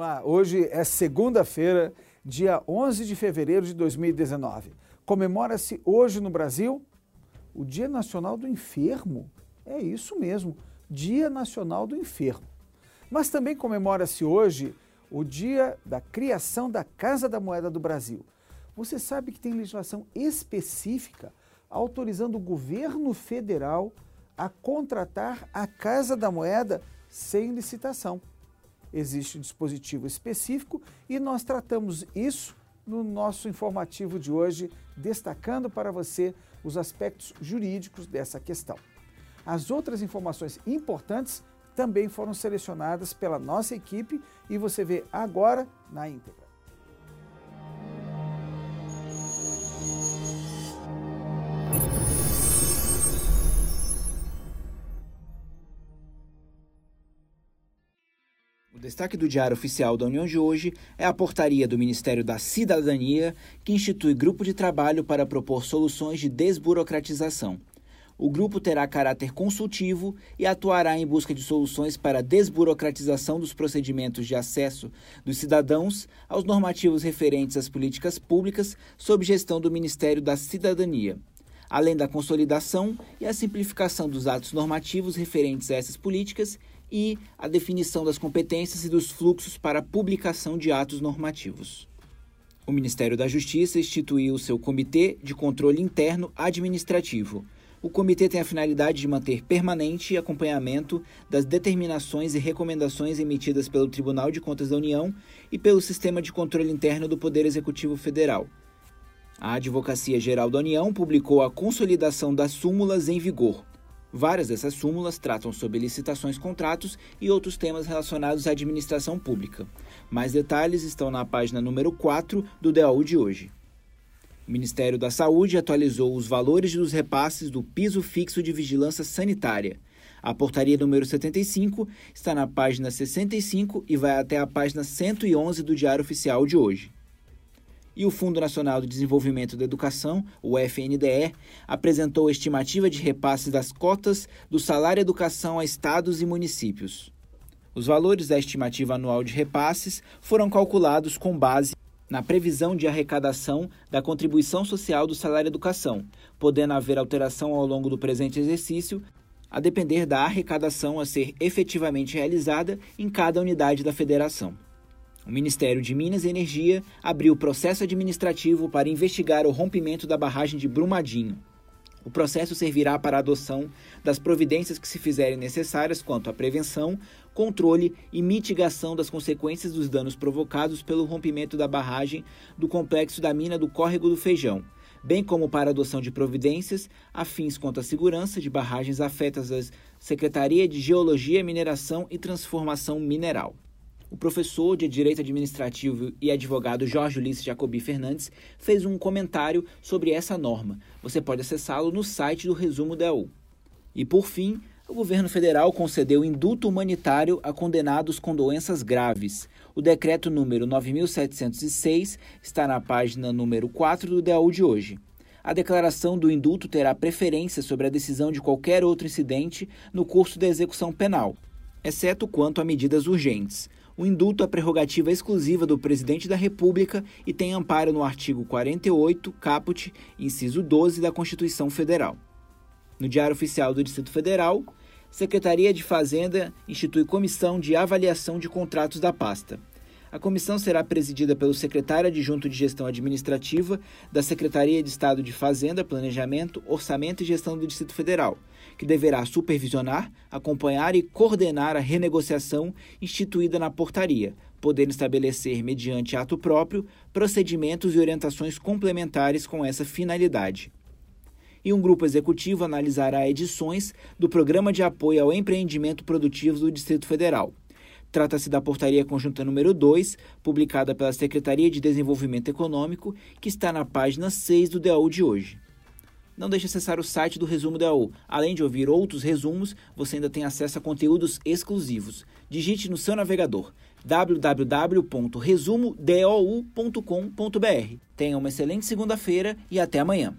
lá, hoje é segunda-feira, dia 11 de fevereiro de 2019. Comemora-se hoje no Brasil o Dia Nacional do Enfermo. É isso mesmo, Dia Nacional do Enfermo. Mas também comemora-se hoje o dia da criação da Casa da Moeda do Brasil. Você sabe que tem legislação específica autorizando o governo federal a contratar a Casa da Moeda sem licitação. Existe um dispositivo específico e nós tratamos isso no nosso informativo de hoje, destacando para você os aspectos jurídicos dessa questão. As outras informações importantes também foram selecionadas pela nossa equipe e você vê agora na íntegra. O destaque do Diário Oficial da União de hoje é a portaria do Ministério da Cidadania, que institui grupo de trabalho para propor soluções de desburocratização. O grupo terá caráter consultivo e atuará em busca de soluções para a desburocratização dos procedimentos de acesso dos cidadãos aos normativos referentes às políticas públicas sob gestão do Ministério da Cidadania, além da consolidação e a simplificação dos atos normativos referentes a essas políticas e a definição das competências e dos fluxos para a publicação de atos normativos. O Ministério da Justiça instituiu seu Comitê de Controle Interno Administrativo o comitê tem a finalidade de manter permanente acompanhamento das determinações e recomendações emitidas pelo Tribunal de Contas da União e pelo Sistema de Controle Interno do Poder Executivo Federal. A Advocacia Geral da União publicou a consolidação das súmulas em vigor. Várias dessas súmulas tratam sobre licitações, contratos e outros temas relacionados à administração pública. Mais detalhes estão na página número 4 do DAU de hoje. O Ministério da Saúde atualizou os valores dos repasses do piso fixo de vigilância sanitária. A portaria número 75 está na página 65 e vai até a página 111 do Diário Oficial de hoje. E o Fundo Nacional de Desenvolvimento da Educação, o FNDE, apresentou a estimativa de repasses das cotas do salário educação a estados e municípios. Os valores da estimativa anual de repasses foram calculados com base na previsão de arrecadação da contribuição social do salário educação, podendo haver alteração ao longo do presente exercício, a depender da arrecadação a ser efetivamente realizada em cada unidade da federação. O Ministério de Minas e Energia abriu processo administrativo para investigar o rompimento da barragem de Brumadinho. O processo servirá para a adoção das providências que se fizerem necessárias quanto à prevenção, controle e mitigação das consequências dos danos provocados pelo rompimento da barragem do complexo da mina do Córrego do Feijão, bem como para a adoção de providências afins quanto à segurança de barragens afetas às Secretaria de Geologia, Mineração e Transformação Mineral. O professor de Direito Administrativo e advogado Jorge Ulisses Jacobi Fernandes fez um comentário sobre essa norma. Você pode acessá-lo no site do Resumo da. E por fim, o governo federal concedeu indulto humanitário a condenados com doenças graves. O decreto número 9706 está na página número 4 do DAU de hoje. A declaração do indulto terá preferência sobre a decisão de qualquer outro incidente no curso da execução penal, exceto quanto a medidas urgentes. O indulto é prerrogativa exclusiva do Presidente da República e tem amparo no artigo 48, caput, inciso 12 da Constituição Federal. No Diário Oficial do Distrito Federal, Secretaria de Fazenda institui comissão de avaliação de contratos da pasta. A comissão será presidida pelo secretário adjunto de Gestão Administrativa da Secretaria de Estado de Fazenda, Planejamento, Orçamento e Gestão do Distrito Federal, que deverá supervisionar, acompanhar e coordenar a renegociação instituída na portaria, podendo estabelecer, mediante ato próprio, procedimentos e orientações complementares com essa finalidade e um grupo executivo analisará edições do Programa de Apoio ao Empreendimento Produtivo do Distrito Federal. Trata-se da Portaria Conjunta número 2, publicada pela Secretaria de Desenvolvimento Econômico, que está na página 6 do DAU de hoje. Não deixe de acessar o site do Resumo DAU. Além de ouvir outros resumos, você ainda tem acesso a conteúdos exclusivos. Digite no seu navegador www.resumodou.com.br. Tenha uma excelente segunda-feira e até amanhã.